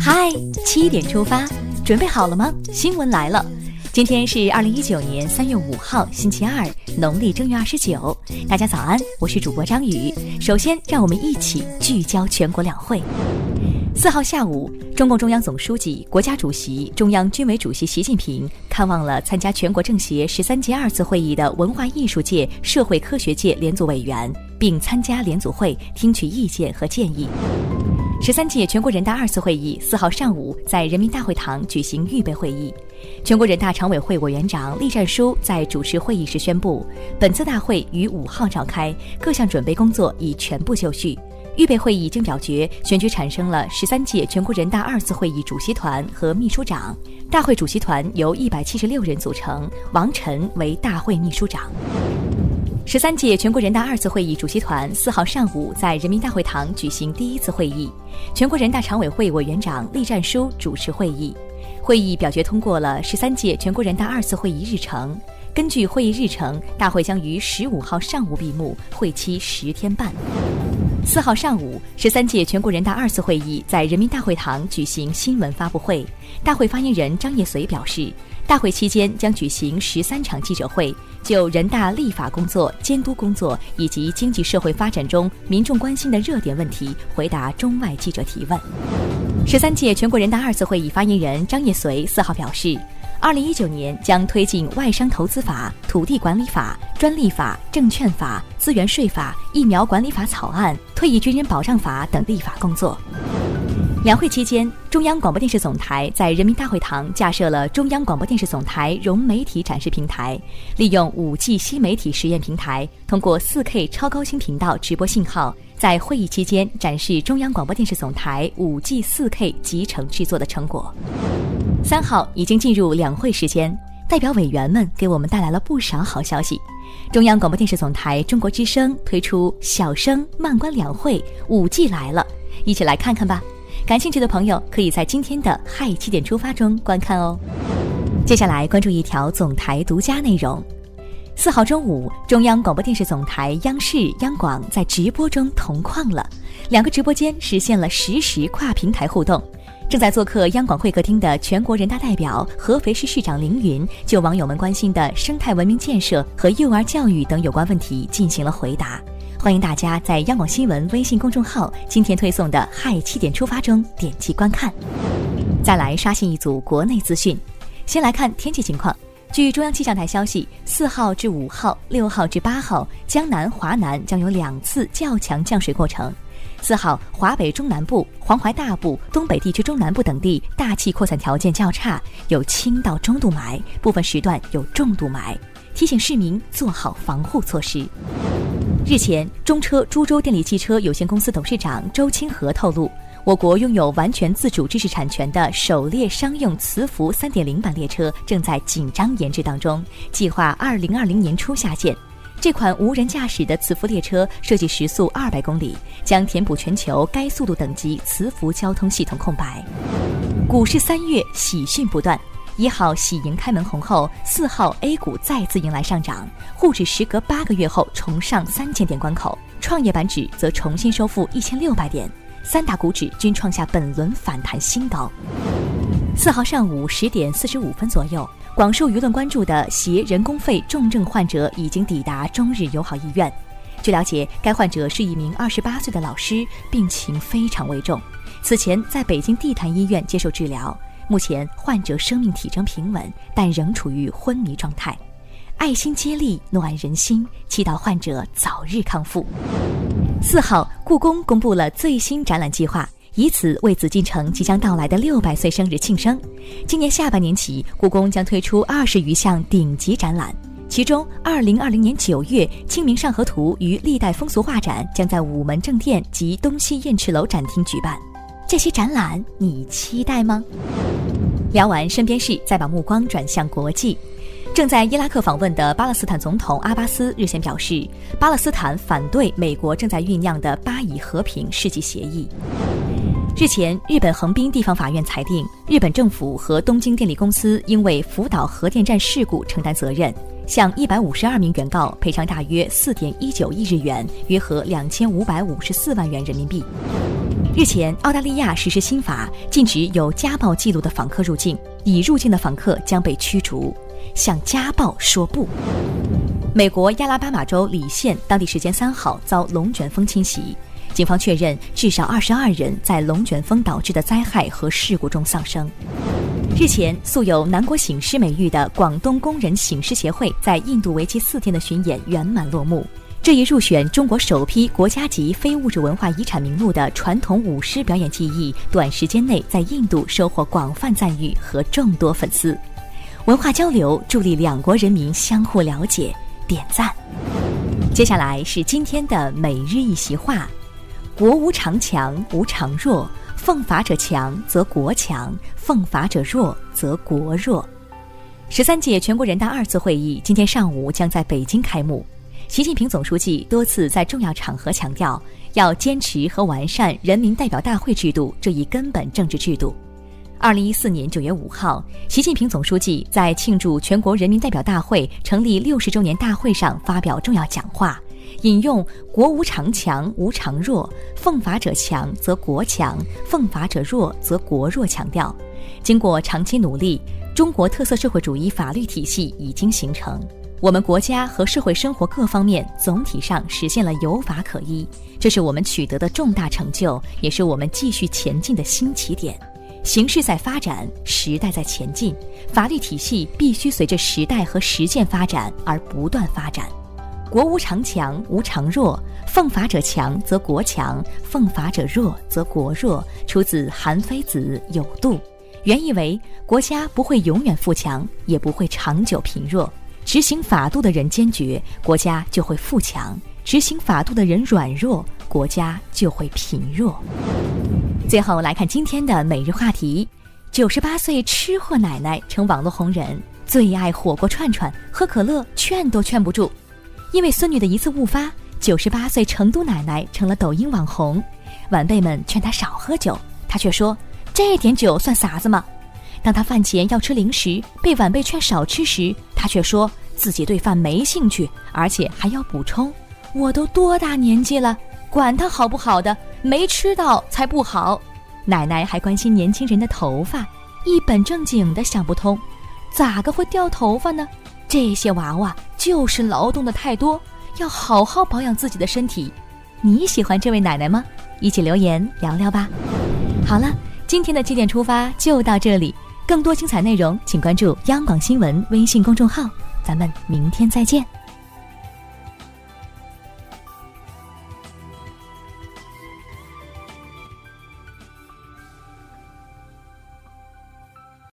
嗨，七点出发，准备好了吗？新闻来了，今天是二零一九年三月五号，星期二，农历正月二十九。大家早安，我是主播张宇。首先，让我们一起聚焦全国两会。四号下午，中共中央总书记、国家主席、中央军委主席习近平看望了参加全国政协十三届二次会议的文化艺术界、社会科学界联组委员，并参加联组会，听取意见和建议。十三届全国人大二次会议四号上午在人民大会堂举行预备会议，全国人大常委会委员长栗战书在主持会议时宣布，本次大会于五号召开，各项准备工作已全部就绪。预备会议经表决，选举产生了十三届全国人大二次会议主席团和秘书长。大会主席团由一百七十六人组成，王晨为大会秘书长。十三届全国人大二次会议主席团四号上午在人民大会堂举行第一次会议，全国人大常委会委员长栗战书主持会议。会议表决通过了十三届全国人大二次会议日程。根据会议日程，大会将于十五号上午闭幕，会期十天半。四号上午，十三届全国人大二次会议在人民大会堂举行新闻发布会。大会发言人张业遂表示，大会期间将举行十三场记者会，就人大立法工作、监督工作以及经济社会发展中民众关心的热点问题回答中外记者提问。十三届全国人大二次会议发言人张业遂四号表示。二零一九年将推进外商投资法、土地管理法、专利法、证券法、资源税法、疫苗管理法草案、退役军人保障法等立法工作。两会期间，中央广播电视总台在人民大会堂架设了中央广播电视总台融媒体展示平台，利用五 G 新媒体实验平台，通过四 K 超高清频道直播信号，在会议期间展示中央广播电视总台五 G 四 K 集成制作的成果。三号已经进入两会时间，代表委员们给我们带来了不少好消息。中央广播电视总台中国之声推出“小声慢观两会，五 G 来了”，一起来看看吧。感兴趣的朋友可以在今天的“嗨七点出发”中观看哦。接下来关注一条总台独家内容：四号中午，中央广播电视总台央视、央广在直播中同框了，两个直播间实现了实时跨平台互动。正在做客央广会客厅的全国人大代表、合肥市市长凌云，就网友们关心的生态文明建设和幼儿教育等有关问题进行了回答。欢迎大家在央广新闻微信公众号今天推送的“嗨七点出发”中点击观看。再来刷新一组国内资讯，先来看天气情况。据中央气象台消息，四号至五号、六号至八号，江南、华南将有两次较强降水过程。四号，华北中南部、黄淮大部、东北地区中南部等地大气扩散条件较差，有轻到中度霾，部分时段有重度霾，提醒市民做好防护措施。日前，中车株洲电力汽车有限公司董事长周清河透露，我国拥有完全自主知识产权的首列商用磁浮3.0版列车正在紧张研制当中，计划2020年初下线。这款无人驾驶的磁浮列车设计时速二百公里，将填补全球该速度等级磁浮交通系统空白。股市三月喜讯不断，一号喜迎开门红后，四号 A 股再次迎来上涨，沪指时隔八个月后重上三千点关口，创业板指则重新收复一千六百点，三大股指均创下本轮反弹新高。四号上午十点四十五分左右。广受舆论关注的携人工肺重症患者已经抵达中日友好医院。据了解，该患者是一名二十八岁的老师，病情非常危重，此前在北京地坛医院接受治疗。目前患者生命体征平稳，但仍处于昏迷状态。爱心接力，暖人心，祈祷患者早日康复。四号，故宫公布了最新展览计划。以此为紫禁城即将到来的六百岁生日庆生。今年下半年起，故宫将推出二十余项顶级展览，其中，二零二零年九月，《清明上河图》与历代风俗画展将在午门正殿及东西燕翅楼展厅举办。这些展览你期待吗？聊完身边事，再把目光转向国际。正在伊拉克访问的巴勒斯坦总统阿巴斯日前表示，巴勒斯坦反对美国正在酝酿的巴以和平世纪协议。日前，日本横滨地方法院裁定，日本政府和东京电力公司因为福岛核电站事故承担责任，向一百五十二名原告赔偿大约四点一九亿日元，约合两千五百五十四万元人民币。日前，澳大利亚实施新法，禁止有家暴记录的访客入境，已入境的访客将被驱逐。向家暴说不。美国亚拉巴马州里县当地时间三号遭龙卷风侵袭，警方确认至少二十二人在龙卷风导致的灾害和事故中丧生。日前，素有“南国醒狮”美誉的广东工人醒狮协会在印度为期四天的巡演圆满落幕。这一入选中国首批国家级非物质文化遗产名录的传统舞狮表演技艺，短时间内在印度收获广泛赞誉和众多粉丝。文化交流助力两国人民相互了解，点赞。接下来是今天的每日一席话：国无常强，无常弱。奉法者强，则国强；奉法者弱，则国弱。十三届全国人大二次会议今天上午将在北京开幕。习近平总书记多次在重要场合强调，要坚持和完善人民代表大会制度这一根本政治制度。二零一四年九月五号，习近平总书记在庆祝全国人民代表大会成立六十周年大会上发表重要讲话，引用“国无常强，无常弱，奉法者强则国强，奉法者弱则国弱”，强调，经过长期努力，中国特色社会主义法律体系已经形成，我们国家和社会生活各方面总体上实现了有法可依，这是我们取得的重大成就，也是我们继续前进的新起点。形势在发展，时代在前进，法律体系必须随着时代和实践发展而不断发展。国无常强，无常弱，奉法者强则国强，奉法者弱则国弱。出自《韩非子·有度》，原意为国家不会永远富强，也不会长久贫弱。执行法度的人坚决，国家就会富强；执行法度的人软弱，国家就会贫弱。最后来看今天的每日话题：九十八岁吃货奶奶成网络红人，最爱火锅串串，喝可乐劝都劝不住。因为孙女的一次误发，九十八岁成都奶奶成了抖音网红。晚辈们劝她少喝酒，她却说：“这点酒算啥子嘛？”当她饭前要吃零食，被晚辈劝少吃时，她却说自己对饭没兴趣，而且还要补充：“我都多大年纪了，管他好不好的。”没吃到才不好，奶奶还关心年轻人的头发，一本正经的想不通，咋个会掉头发呢？这些娃娃就是劳动的太多，要好好保养自己的身体。你喜欢这位奶奶吗？一起留言聊聊吧。好了，今天的七点出发就到这里，更多精彩内容请关注央广新闻微信公众号，咱们明天再见。